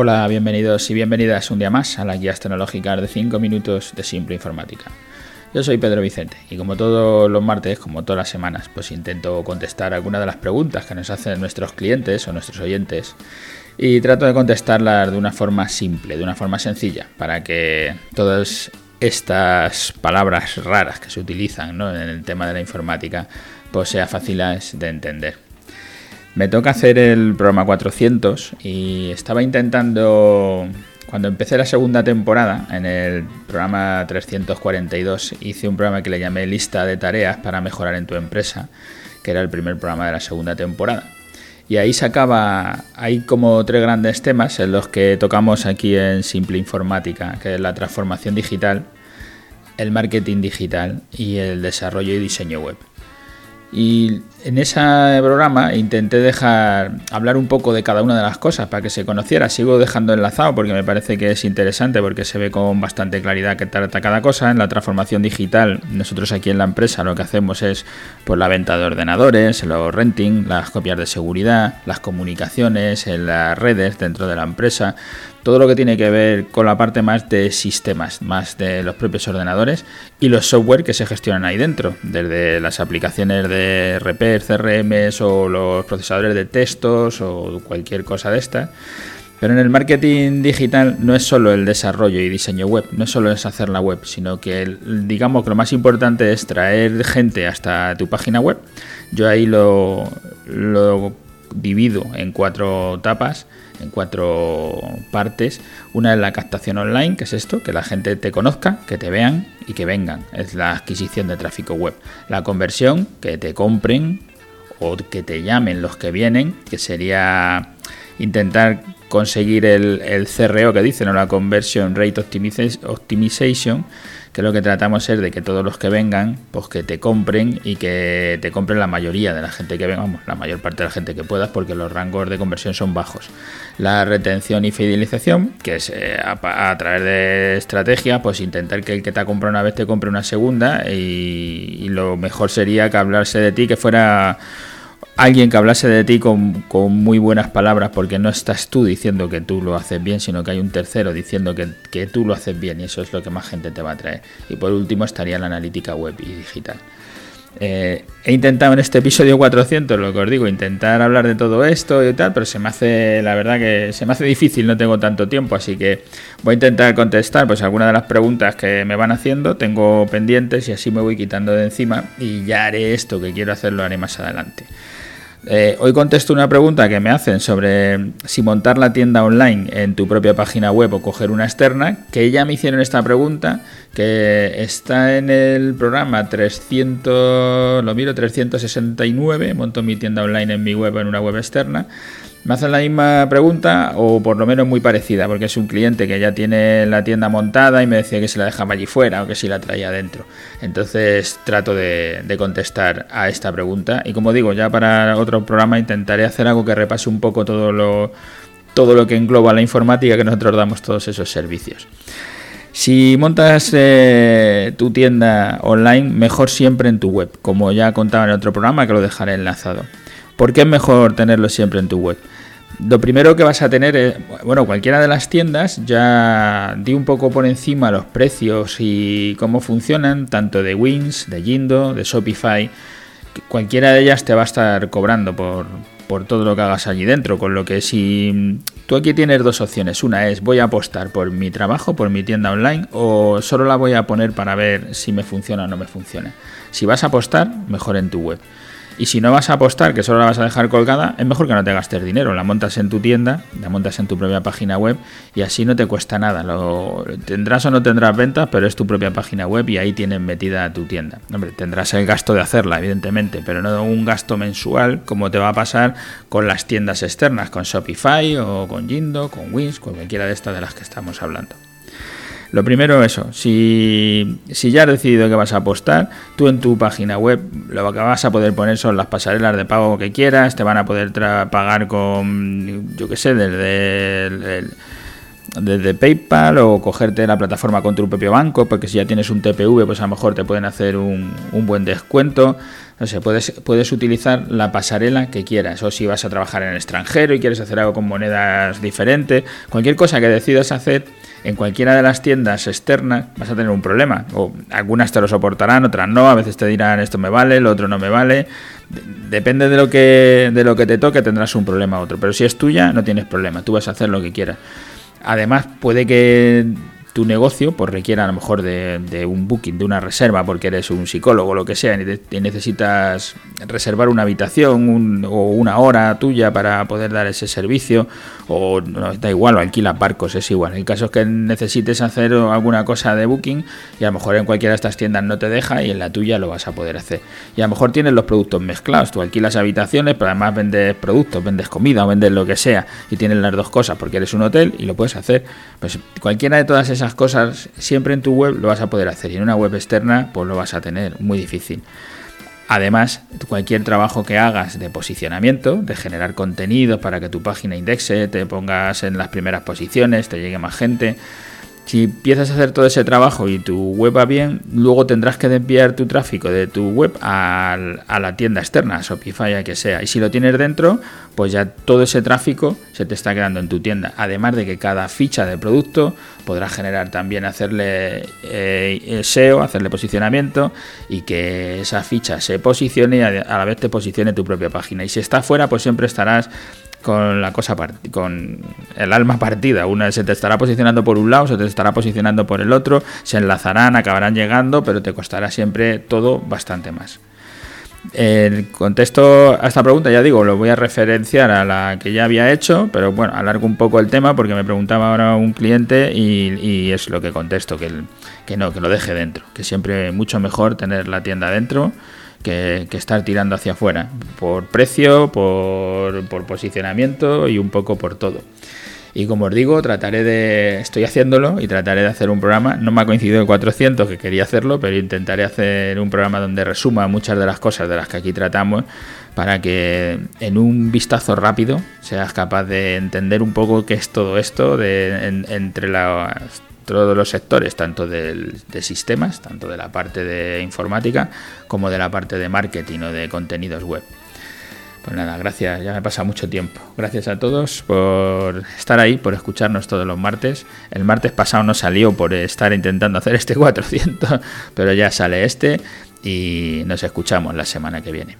Hola, bienvenidos y bienvenidas un día más a las guías tecnológicas de 5 minutos de Simple Informática. Yo soy Pedro Vicente y como todos los martes, como todas las semanas, pues intento contestar algunas de las preguntas que nos hacen nuestros clientes o nuestros oyentes y trato de contestarlas de una forma simple, de una forma sencilla, para que todas estas palabras raras que se utilizan en el tema de la informática pues sea fáciles de entender. Me toca hacer el programa 400 y estaba intentando, cuando empecé la segunda temporada, en el programa 342, hice un programa que le llamé lista de tareas para mejorar en tu empresa, que era el primer programa de la segunda temporada. Y ahí sacaba, hay como tres grandes temas en los que tocamos aquí en Simple Informática, que es la transformación digital, el marketing digital y el desarrollo y diseño web. Y en ese programa intenté dejar hablar un poco de cada una de las cosas para que se conociera. Sigo dejando enlazado porque me parece que es interesante porque se ve con bastante claridad qué trata cada cosa. En la transformación digital, nosotros aquí en la empresa lo que hacemos es pues, la venta de ordenadores, los renting, las copias de seguridad, las comunicaciones en las redes dentro de la empresa todo lo que tiene que ver con la parte más de sistemas, más de los propios ordenadores y los software que se gestionan ahí dentro, desde las aplicaciones de Repair, CRMs o los procesadores de textos o cualquier cosa de esta. Pero en el marketing digital no es solo el desarrollo y diseño web, no es solo es hacer la web, sino que digamos que lo más importante es traer gente hasta tu página web. Yo ahí lo, lo divido en cuatro etapas en cuatro partes. Una es la captación online, que es esto, que la gente te conozca, que te vean y que vengan. Es la adquisición de tráfico web. La conversión, que te compren o que te llamen los que vienen, que sería intentar conseguir el, el CRO que dicen, o la Conversion Rate Optimization, que lo que tratamos es de que todos los que vengan, pues que te compren y que te compren la mayoría de la gente que venga, vamos, la mayor parte de la gente que puedas, porque los rangos de conversión son bajos. La retención y fidelización, que es eh, a, través de estrategia, pues intentar que el que te ha comprado una vez te compre una segunda y, y lo mejor sería que hablarse de ti que fuera alguien que hablase de ti con, muy buenas palabras, porque no estás tú diciendo que tú lo haces bien, sino que hay un tercero diciendo que, tú lo haces bien y eso es lo que más gente te va a traer. Y por último estaría la analítica web y digital. Eh, he intentado en este episodio 400, lo que os digo, intentar hablar de todo esto y tal, pero se me hace, la verdad que se me hace difícil, no tengo tanto tiempo, así que voy a intentar contestar pues algunas de las preguntas que me van haciendo, tengo pendientes y así me voy quitando de encima y ya haré esto que quiero hacer, lo haré más adelante. Eh, hoy contesto una pregunta que me hacen sobre si montar la tienda online en tu propia página web o coger una externa, que ya me hicieron esta pregunta, que está en el programa 300, lo miro, 369, monto mi tienda online en mi web en una web externa. Me hacen la misma pregunta o por lo menos muy parecida, porque es un cliente que ya tiene la tienda montada y me decía que se la dejaba allí fuera o que si la traía adentro. Entonces trato de, contestar a esta pregunta y como digo, ya para otro programa intentaré hacer algo que repase un poco todo lo, todo lo que engloba la informática que nosotros damos todos esos servicios. Si montas eh, tu tienda online, mejor siempre en tu web, como ya contaba en otro programa que lo dejaré enlazado. ¿Por qué es mejor tenerlo siempre en tu web? Lo primero que vas a tener es, bueno, cualquiera de las tiendas ya di un poco por encima los precios y cómo funcionan, tanto de Wins, de Jindo, de Shopify. Cualquiera de ellas te va a estar cobrando por, por todo lo que hagas allí dentro, con lo que si tú aquí tienes dos opciones, una es voy a apostar por mi trabajo, por mi tienda online, o solo la voy a poner para ver si me funciona o no me funciona. Si vas a apostar, mejor en tu web. Y si no vas a apostar, que solo la vas a dejar colgada, es mejor que no te gastes dinero. La montas en tu tienda, la montas en tu propia página web y así no te cuesta nada. Tendrás o no tendrás ventas, pero es tu propia página web y ahí tienes metida tu tienda. Hombre, tendrás el gasto de hacerla, evidentemente, pero no un gasto mensual como te va a pasar con las tiendas externas, con Shopify o con Jindo, con Wins, con cualquiera de estas de las que estamos hablando. Lo primero, eso, si, ya has decidido que vas a apostar, tú en tu página web lo que vas a poder poner son las pasarelas de pago que quieras, te van a poder pagar con, yo qué sé, desde, desde PayPal o cogerte la plataforma con tu propio banco, porque si ya tienes un TPV, pues a lo mejor te pueden hacer un, un buen descuento. no sé, puedes, puedes utilizar la pasarela que quieras. O si vas a trabajar en el extranjero y quieres hacer algo con monedas diferentes, cualquier cosa que decidas hacer en cualquiera de las tiendas externas vas a tener un problema. O algunas te lo soportarán, otras no. A veces te dirán esto me vale, lo otro no me vale. Depende de lo que, de lo que te toque, tendrás un problema u otro. Pero si es tuya, no tienes problema. Tú vas a hacer lo que quieras. Además, puede que tu negocio pues requiera a lo mejor de, un booking, de una reserva, porque eres un psicólogo o lo que sea, y, necesitas reservar una habitación o una hora tuya para poder dar ese servicio, o no, da igual, o alquilas barcos, es igual. El caso es que necesites hacer alguna cosa de booking y a lo mejor en cualquiera de estas tiendas no te deja y en la tuya lo vas a poder hacer. Y a lo mejor tienes los productos mezclados, tú alquilas habitaciones, pero además vendes productos, vendes comida o vendes lo que sea, y tienes las dos cosas porque eres un hotel y lo puedes hacer. Pues cualquiera de todas esas cosas siempre en tu web lo vas a poder hacer y en una web externa pues lo vas a tener muy difícil. Además, cualquier trabajo que hagas de posicionamiento, de generar contenido para que tu página indexe, te pongas en las primeras posiciones, te llegue más gente, si empiezas a hacer todo ese trabajo y tu web va bien, luego tendrás que desviar tu tráfico de tu web a, la tienda externa, Shopify, a que sea. Y si lo tienes dentro, pues ya todo ese tráfico se te está quedando en tu tienda. Además de que cada ficha de producto podrás generar también, hacerle eh, SEO, hacerle posicionamiento y que esa ficha se posicione y a la vez te posicione tu propia página. Y si está fuera, pues siempre estarás con la cosa con el alma partida. Una se te estará posicionando por un lado, se te estará posicionando por el otro, se enlazarán, acabarán llegando, pero te costará siempre todo bastante más. El contexto a esta pregunta, ya digo, lo voy a referenciar a la que ya había hecho, pero bueno, alargo un poco el tema porque me preguntaba ahora un cliente y, es lo que contesto, que, que no, que lo deje dentro, que siempre mucho mejor tener la tienda dentro que, estar tirando hacia afuera, por precio, por, posicionamiento y un poco por todo. Y como os digo, trataré de. Estoy haciéndolo y trataré de hacer un programa. No me ha coincidido el 400 que quería hacerlo, pero intentaré hacer un programa donde resuma muchas de las cosas de las que aquí tratamos para que en un vistazo rápido seas capaz de entender un poco qué es todo esto de, entre las todos los sectores, tanto de sistemas, tanto de la parte de informática como de la parte de marketing o de contenidos web. Pues nada, gracias, ya me pasa mucho tiempo. Gracias a todos por estar ahí, por escucharnos todos los martes. El martes pasado no salió por estar intentando hacer este 400, pero ya sale este y nos escuchamos la semana que viene.